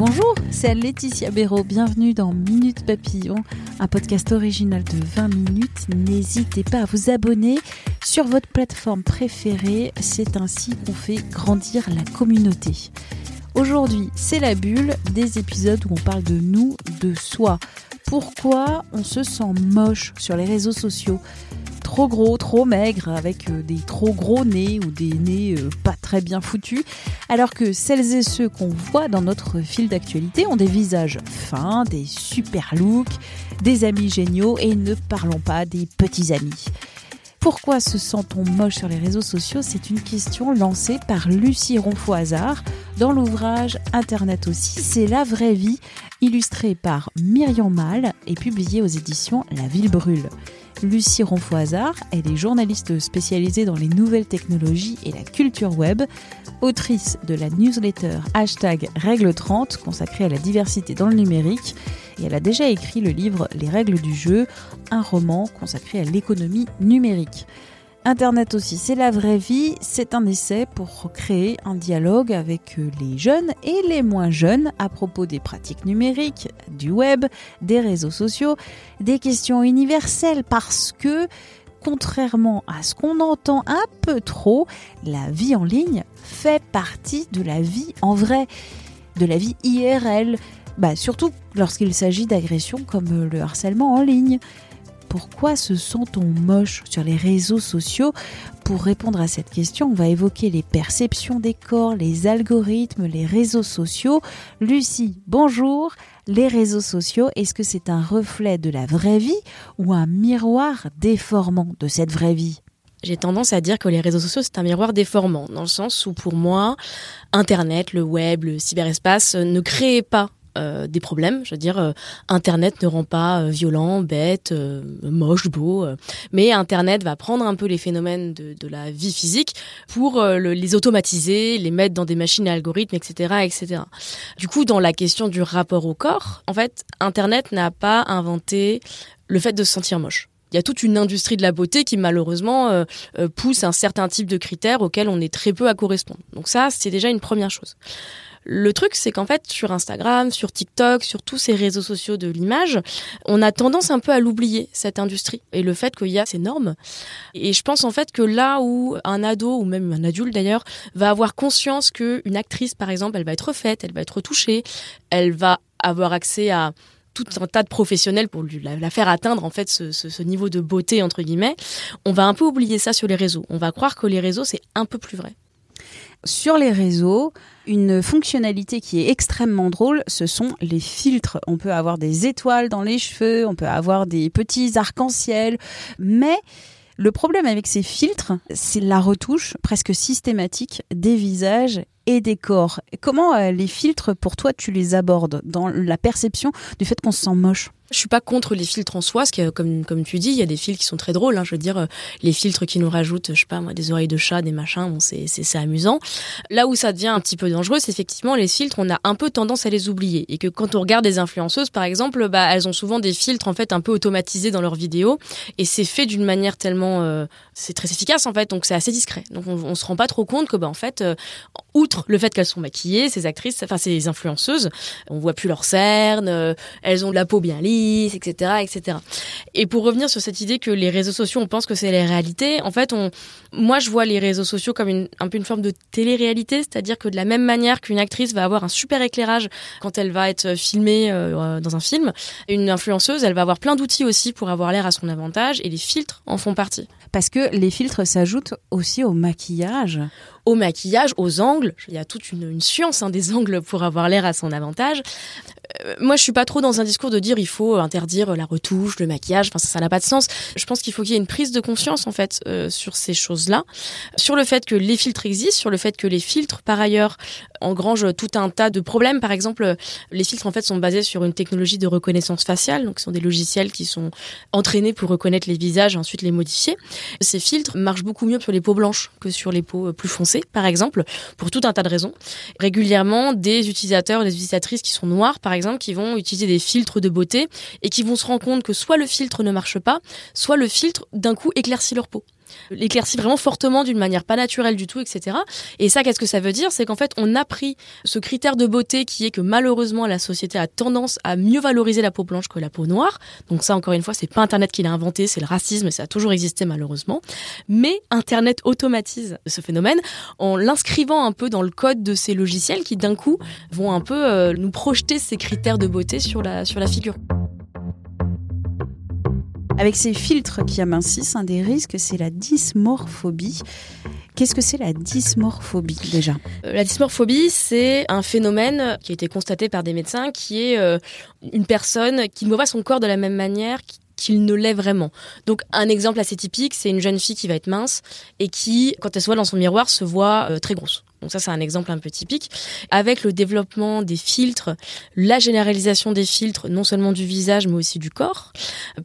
Bonjour, c'est Laetitia Béraud. Bienvenue dans Minute Papillon, un podcast original de 20 minutes. N'hésitez pas à vous abonner sur votre plateforme préférée. C'est ainsi qu'on fait grandir la communauté. Aujourd'hui, c'est la bulle des épisodes où on parle de nous, de soi. Pourquoi on se sent moche sur les réseaux sociaux? Trop gros, trop maigre, avec euh, des trop gros nez ou des nez euh, pas très bien foutus, alors que celles et ceux qu'on voit dans notre fil d'actualité ont des visages fins, des super looks, des amis géniaux et ne parlons pas des petits amis. Pourquoi se sent-on moche sur les réseaux sociaux? C'est une question lancée par Lucie Ronfaux-Hasard dans l'ouvrage Internet aussi, c'est la vraie vie, illustré par Myriam Mal et publié aux éditions La Ville Brûle. Lucie Ronfaux-Hasard, elle est journaliste spécialisée dans les nouvelles technologies et la culture web, autrice de la newsletter hashtag Règle 30 consacrée à la diversité dans le numérique, et elle a déjà écrit le livre Les règles du jeu, un roman consacré à l'économie numérique. Internet aussi, c'est la vraie vie, c'est un essai pour créer un dialogue avec les jeunes et les moins jeunes à propos des pratiques numériques, du web, des réseaux sociaux, des questions universelles parce que, contrairement à ce qu'on entend un peu trop, la vie en ligne fait partie de la vie en vrai, de la vie IRL, bah, surtout lorsqu'il s'agit d'agressions comme le harcèlement en ligne pourquoi se sent-on moche sur les réseaux sociaux Pour répondre à cette question, on va évoquer les perceptions des corps, les algorithmes, les réseaux sociaux. Lucie, bonjour. Les réseaux sociaux, est-ce que c'est un reflet de la vraie vie ou un miroir déformant de cette vraie vie j'ai tendance à dire que les réseaux sociaux, c'est un miroir déformant, dans le sens où pour moi, Internet, le web, le cyberespace ne créent pas euh, des problèmes. Je veux dire, euh, Internet ne rend pas euh, violent, bête, moche, beau, mais Internet va prendre un peu les phénomènes de, la vie physique pour les automatiser, les mettre dans des machines à algorithmes, etc., etc. Du coup, dans la question du rapport au corps, en fait, Internet n'a pas inventé le fait de se sentir moche il y a toute une industrie de la beauté qui malheureusement pousse un certain type de critères auxquels on est très peu à correspondre. Donc ça, c'est déjà une première chose. Le truc, c'est qu'en fait, sur Instagram, sur TikTok, sur tous ces réseaux sociaux de l'image, on a tendance un peu à l'oublier, cette industrie, et le fait qu'il y a ces normes. Et je pense en fait que là où un ado, ou même un adulte d'ailleurs, va avoir conscience qu'une actrice, par exemple, elle va être faite, elle va être touchée, elle va avoir accès à tout un tas de professionnels pour lui, la, faire atteindre en fait ce, niveau de beauté entre guillemets, on va un peu oublier ça sur les réseaux. On va croire que les réseaux c'est un peu plus vrai. Sur les réseaux, une fonctionnalité qui est extrêmement drôle, ce sont les filtres. On peut avoir des étoiles dans les cheveux, on peut avoir des petits arcs-en-ciel, mais le problème avec ces filtres, c'est la retouche presque systématique des visages et des corps. Comment euh, les filtres, pour toi, tu les abordes dans la perception du fait qu'on se sent moche? Je suis pas contre les filtres en soi, parce que comme comme tu dis, il y a des filtres qui sont très drôles. Hein, je veux dire, euh, les filtres qui nous rajoutent, je sais pas moi, des oreilles de chat, des machins, bon, c'est c'est amusant. Là où ça devient un petit peu dangereux, c'est effectivement les filtres. On a un peu tendance à les oublier, et que quand on regarde des influenceuses, par exemple, bah elles ont souvent des filtres en fait un peu automatisés dans leurs vidéos, et c'est fait d'une manière tellement, euh, c'est très efficace en fait, donc c'est assez discret. Donc on, on se rend pas trop compte que bah en fait, le fait qu'elles sont maquillées, ces actrices, enfin ces influenceuses, on voit plus leurs cernes, elles ont de la peau bien lisse etc., etc. Et pour revenir sur cette idée que les réseaux sociaux, on pense que c'est la réalité, en fait, moi, je vois les réseaux sociaux comme une, un peu une forme de télé-réalité, c'est-à-dire que de la même manière qu'une actrice va avoir un super éclairage quand elle va être filmée euh, dans un film, une influenceuse, elle va avoir plein d'outils aussi pour avoir l'air à son avantage, et les filtres en font partie. Parce que les filtres s'ajoutent aussi au maquillage au maquillage, aux angles. Il y a toute une, science hein, des angles pour avoir l'air à son avantage. Euh, moi, je suis pas trop dans un discours de dire il faut interdire la retouche, le maquillage. Enfin, ça n'a pas de sens. Je pense qu'il faut qu'il y ait une prise de conscience en fait euh, sur ces choses-là, sur le fait que les filtres existent, sur le fait que les filtres, par ailleurs, engrangent tout un tas de problèmes. Par exemple, les filtres en fait sont basés sur une technologie de reconnaissance faciale, donc ce sont des logiciels qui sont entraînés pour reconnaître les visages et ensuite les modifier. Ces filtres marchent beaucoup mieux sur les peaux blanches que sur les peaux plus foncées, par exemple, pour tout un tas de raisons. Régulièrement, des utilisateurs, des utilisatrices qui sont noirs, par exemple, qui vont utiliser des filtres de beauté et qui vont se rendre compte que soit le filtre ne marche pas, soit le filtre d'un coup éclaircit leur peau l'éclaircit vraiment fortement d'une manière pas naturelle du tout, etc. Et ça, qu'est-ce que ça veut dire? C'est qu'en fait, on a pris ce critère de beauté qui est que malheureusement, la société a tendance à mieux valoriser la peau blanche que la peau noire. Donc ça, encore une fois, c'est pas Internet qui l'a inventé, c'est le racisme ça a toujours existé malheureusement. Mais Internet automatise ce phénomène en l'inscrivant un peu dans le code de ces logiciels qui d'un coup vont un peu euh, nous projeter ces critères de beauté sur la, sur la figure. Avec ces filtres qui amincissent, un des risques, c'est la dysmorphobie. Qu'est-ce que c'est la dysmorphobie déjà? Euh, La dysmorphobie, c'est un phénomène qui a été constaté par des médecins qui est euh, une personne qui ne voit pas son corps de la même manière qu'il ne l'est vraiment. Donc un exemple assez typique, c'est une jeune fille qui va être mince et qui, quand elle se voit dans son miroir, se voit euh, très grosse. Donc ça, c'est un exemple un peu typique. Avec le développement des filtres, la généralisation des filtres, non seulement du visage, mais aussi du corps,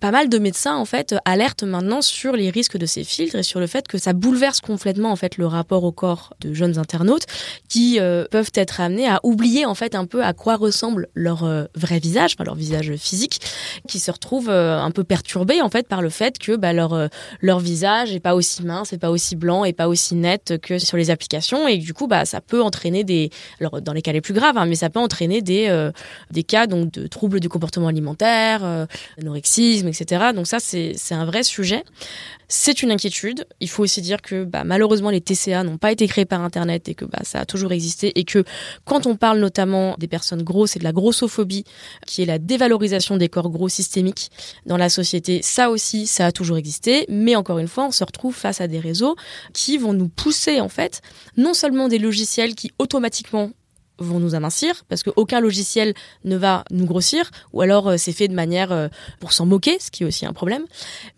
pas mal de médecins, en fait, alertent maintenant sur les risques de ces filtres et sur le fait que ça bouleverse complètement, en fait, le rapport au corps de jeunes internautes qui euh, peuvent être amenés à oublier, en fait, un peu à quoi ressemble leur euh, vrai visage, enfin, leur visage physique, qui se retrouvent euh, un peu perturbés, en fait, par le fait que bah, leur, leur visage est pas aussi mince, et pas aussi blanc, et pas aussi net que sur les applications, et du bah, ça peut entraîner des, alors dans les cas les plus graves, hein, mais ça peut entraîner des, euh, des cas donc de troubles du comportement alimentaire, euh, anorexisme, etc. Donc ça, c'est un vrai sujet. C'est une inquiétude. Il faut aussi dire que bah, malheureusement les TCA n'ont pas été créés par Internet et que bah, ça a toujours existé et que quand on parle notamment des personnes grosses et de la grossophobie, qui est la dévalorisation des corps gros systémiques dans la société, ça aussi, ça a toujours existé. Mais encore une fois, on se retrouve face à des réseaux qui vont nous pousser en fait non seulement logiciels qui automatiquement vont nous amincir parce qu'aucun logiciel ne va nous grossir ou alors euh, c'est fait de manière euh, pour s'en moquer ce qui est aussi un problème.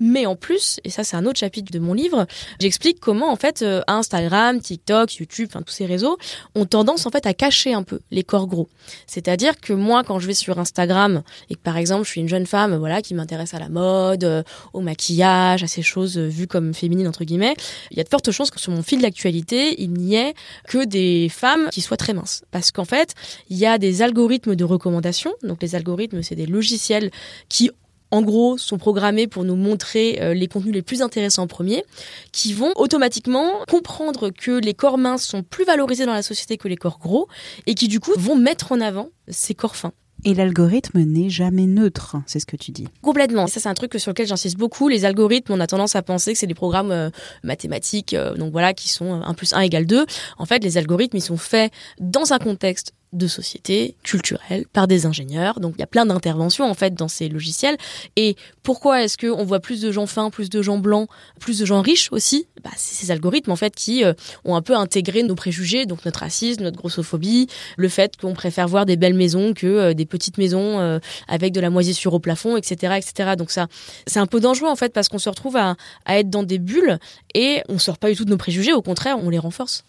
Mais en plus et ça c'est un autre chapitre de mon livre j'explique comment en fait euh, Instagram TikTok YouTube enfin tous ces réseaux ont tendance en fait à cacher un peu les corps gros. C'est-à-dire que moi quand je vais sur Instagram et que par exemple je suis une jeune femme voilà qui m'intéresse à la mode au maquillage à ces choses vues comme féminines entre guillemets il y a de fortes chances que sur mon fil d'actualité il n'y ait que des femmes qui soient très minces. Parce qu'en fait, il y a des algorithmes de recommandation. Donc les algorithmes, c'est des logiciels qui en gros, sont programmés pour nous montrer euh, les contenus les plus intéressants en premier, qui vont automatiquement comprendre que les corps minces sont plus valorisés dans la société que les corps gros, et qui du coup vont mettre en avant ces corps fins. Et l'algorithme n'est jamais neutre, c'est ce que tu dis. Complètement. Ça, c'est un truc sur lequel j'insiste beaucoup. Les algorithmes, on a tendance à penser que c'est des programmes euh, mathématiques, euh, donc voilà, qui sont 1 plus 1 égale 2. En fait, les algorithmes, ils sont faits dans un contexte de société culturelle par des ingénieurs. Donc il y a plein d'interventions en fait dans ces logiciels. Et pourquoi est-ce qu'on voit plus de gens fins, plus de gens blancs, plus de gens riches aussi? Bah, C'est ces algorithmes en fait qui euh, ont un peu intégré nos préjugés, donc notre racisme, notre grossophobie, le fait qu'on préfère voir des belles maisons que euh, des petites maisons euh, avec de la moisissure au plafond, etc., etc. Donc ça, c'est un peu dangereux en fait parce qu'on se retrouve à, à être dans des bulles et on sort pas du tout de nos préjugés. Au contraire, on les renforce.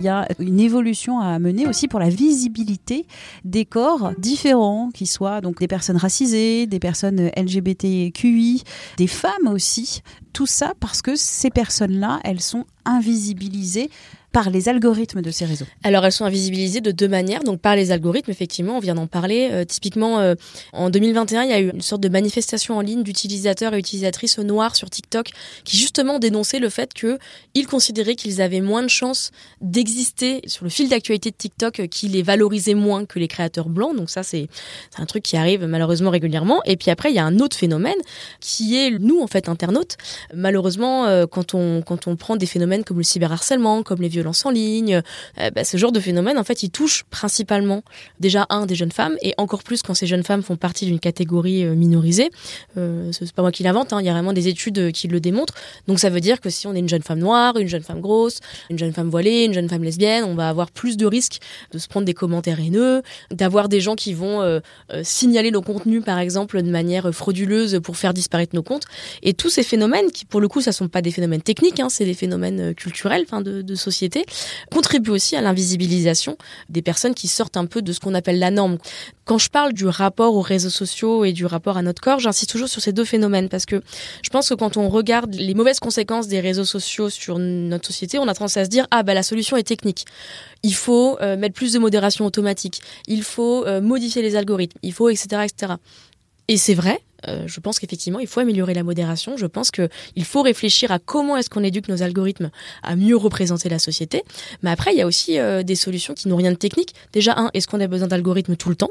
Il y a une évolution à mener aussi pour la visibilité des corps différents, qui soient donc des personnes racisées, des personnes LGBTQI, des femmes aussi. Tout ça parce que ces personnes-là, elles sont invisibilisées par les algorithmes de ces réseaux Alors elles sont invisibilisées de deux manières. Donc par les algorithmes, effectivement, on vient d'en parler. Euh, typiquement, euh, en 2021, il y a eu une sorte de manifestation en ligne d'utilisateurs et utilisatrices noirs sur TikTok qui justement dénonçaient le fait qu'ils considéraient qu'ils avaient moins de chances d'exister sur le fil d'actualité de TikTok, euh, qui les valorisait moins que les créateurs blancs. Donc ça, c'est un truc qui arrive malheureusement régulièrement. Et puis après, il y a un autre phénomène qui est nous, en fait, internautes. Malheureusement, quand on, quand on prend des phénomènes comme le cyberharcèlement, comme les violences en ligne. Euh, bah, ce genre de phénomène, en fait, il touche principalement déjà un des jeunes femmes et encore plus quand ces jeunes femmes font partie d'une catégorie euh, minorisée. Euh, c'est pas moi qui l'invente, hein, il y a vraiment des études qui le démontrent. Donc ça veut dire que si on est une jeune femme noire, une jeune femme grosse, une jeune femme voilée, une jeune femme lesbienne, on va avoir plus de risques de se prendre des commentaires haineux, d'avoir des gens qui vont euh, signaler nos contenus, par exemple, de manière frauduleuse pour faire disparaître nos comptes. Et tous ces phénomènes, qui pour le coup, ça sont pas des phénomènes techniques, hein, c'est des phénomènes culturels, enfin de, société, contribuent aussi à l'invisibilisation des personnes qui sortent un peu de ce qu'on appelle la norme. Quand je parle du rapport aux réseaux sociaux et du rapport à notre corps, j'insiste toujours sur ces deux phénomènes parce que je pense que quand on regarde les mauvaises conséquences des réseaux sociaux sur notre société, on a tendance à se dire ah bah la solution est technique. Il faut euh, mettre plus de modération automatique, il faut euh, modifier les algorithmes, il faut etc etc. Et c'est vrai, euh, je pense qu'effectivement, il faut améliorer la modération. Je pense qu'il faut réfléchir à comment est-ce qu'on éduque nos algorithmes à mieux représenter la société. Mais après, il y a aussi euh, des solutions qui n'ont rien de technique. Déjà, un, est-ce qu'on a besoin d'algorithmes tout le temps?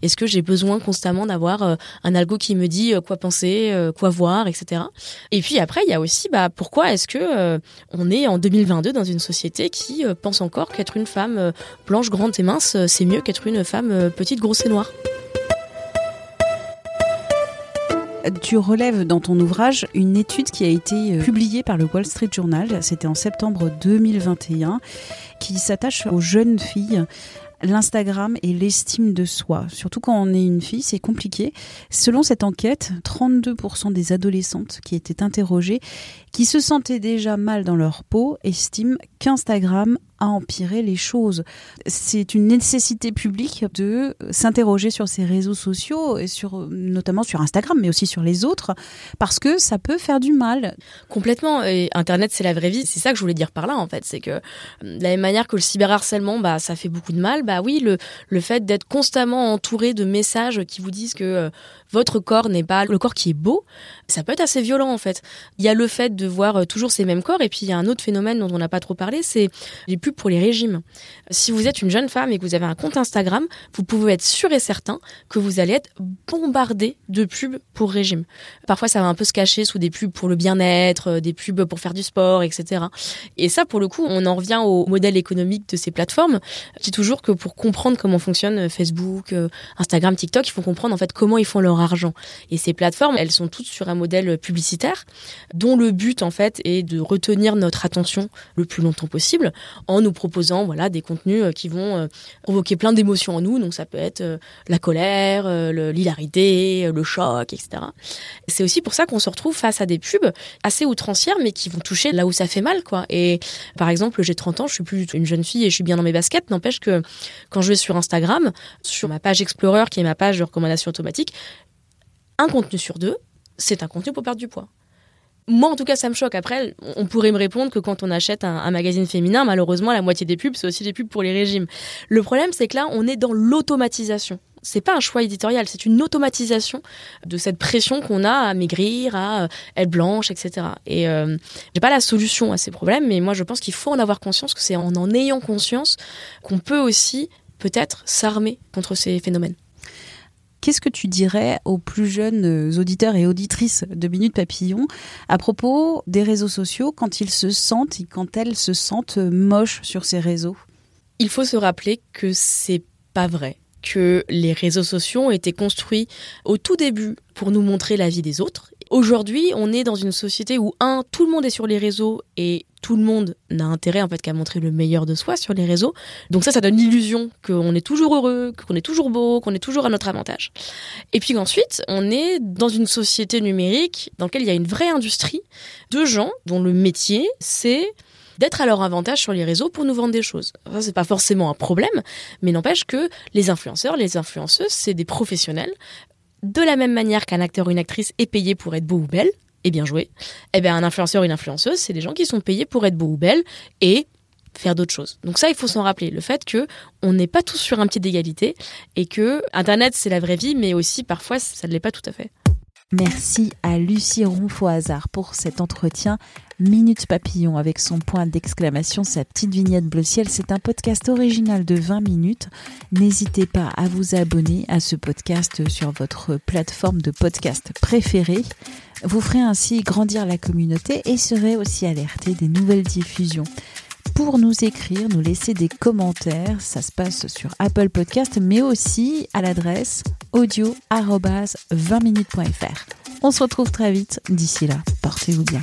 Est-ce que j'ai besoin constamment d'avoir euh, un algo qui me dit quoi penser, quoi voir, etc. Et puis après, il y a aussi, bah, pourquoi est-ce que on est en 2022 dans une société qui pense encore qu'être une femme blanche, grande et mince, c'est mieux qu'être une femme petite, grosse et noire? Tu relèves dans ton ouvrage une étude qui a été euh, publiée par le Wall Street Journal, c'était en septembre 2021, qui s'attache aux jeunes filles l'Instagram et l'estime de soi. Surtout quand on est une fille, c'est compliqué. Selon cette enquête, 32% des adolescentes qui étaient interrogées, qui se sentaient déjà mal dans leur peau, estiment qu'Instagram à empirer les choses. C'est une nécessité publique de s'interroger sur ces réseaux sociaux, et sur, notamment sur Instagram, mais aussi sur les autres, parce que ça peut faire du mal. Complètement. Et Internet, c'est la vraie vie. C'est ça que je voulais dire par là, en fait. C'est que de la même manière que le cyberharcèlement, bah, ça fait beaucoup de mal. Bah oui, le, le fait d'être constamment entouré de messages qui vous disent que euh, votre corps n'est pas le corps qui est beau, ça peut être assez violent en fait. Il y a le fait de voir euh, toujours ces mêmes corps et puis il y a un autre phénomène dont on n'a pas trop parlé, c'est les pour les régimes. Si vous êtes une jeune femme et que vous avez un compte Instagram, vous pouvez être sûr et certain que vous allez être bombardé de pubs pour régime. Parfois ça va un peu se cacher sous des pubs pour le bien-être, euh, des pubs pour faire du sport, etc. Et ça pour le coup, on en revient au modèle économique de ces plateformes. Je dis toujours que pour comprendre comment fonctionne euh, Facebook, Instagram, TikTok, il faut comprendre en fait comment ils font leur argent. Et ces plateformes, elles sont toutes sur un modèle publicitaire dont le but en fait est de retenir notre attention le plus longtemps possible nous proposant voilà des contenus euh, qui vont euh, provoquer plein d'émotions en nous. Donc ça peut être euh, la colère, l'hilarité, le choc, etc. C'est aussi pour ça qu'on se retrouve face à des pubs assez outrancières mais qui vont toucher là où ça fait mal quoi. Et par exemple, j'ai 30 ans, je suis plus une jeune fille et je suis bien dans mes baskets. N'empêche que quand je vais sur Instagram, sur ma page Explorer qui est ma page de recommandation automatique, un contenu sur deux, c'est un contenu pour perdre du poids. Moi, en tout cas, ça me choque. Après, on pourrait me répondre que quand on achète un, magazine féminin, malheureusement, la moitié des pubs, c'est aussi des pubs pour les régimes. Le problème, c'est que là, on est dans l'automatisation. C'est pas un choix éditorial, c'est une automatisation de cette pression qu'on a à maigrir, à euh, être blanche, etc. Et euh, j'ai pas la solution à ces problèmes, mais moi, je pense qu'il faut en avoir conscience, que c'est en en ayant conscience qu'on peut aussi peut-être s'armer contre ces phénomènes. Qu'est-ce que tu dirais aux plus jeunes euh, auditeurs et auditrices de Minute Papillon à propos des réseaux sociaux quand ils se sentent et quand elles se sentent moches sur ces réseaux? Il faut se rappeler que c'est pas vrai que les réseaux sociaux ont été construits au tout début pour nous montrer la vie des autres. Aujourd'hui, on est dans une société où un, tout le monde est sur les réseaux et tout le monde n'a intérêt en fait qu'à montrer le meilleur de soi sur les réseaux. Donc ça, ça donne l'illusion qu'on est toujours heureux, qu'on est toujours beau, qu'on est toujours à notre avantage. Et puis ensuite, on est dans une société numérique dans laquelle il y a une vraie industrie de gens dont le métier c'est d'être à leur avantage sur les réseaux pour nous vendre des choses. Ça, c'est pas forcément un problème, mais n'empêche que les influenceurs, les influenceuses, c'est des professionnels. De la même manière qu'un acteur ou une actrice est payé pour être beau ou belle, et bien joué, eh bien un influenceur ou une influenceuse, c'est des gens qui sont payés pour être beau ou belle et faire d'autres choses. Donc ça, il faut s'en rappeler. Le fait que on n'est pas tous sur un pied d'égalité et que Internet, c'est la vraie vie, mais aussi parfois, ça ne l'est pas tout à fait. Merci à Lucie Ronfaux-Hazard pour cet entretien Minute Papillon avec son point d'exclamation, sa petite vignette bleu ciel. C'est un podcast original de 20 minutes. N'hésitez pas à vous abonner à ce podcast sur votre plateforme de podcast préférée. Vous ferez ainsi grandir la communauté et serez aussi alerté des nouvelles diffusions pour nous écrire, nous laisser des commentaires. Ça se passe sur Apple Podcast, mais aussi à l'adresse audio-20minutes.fr. On se retrouve très vite. D'ici là, portez-vous bien.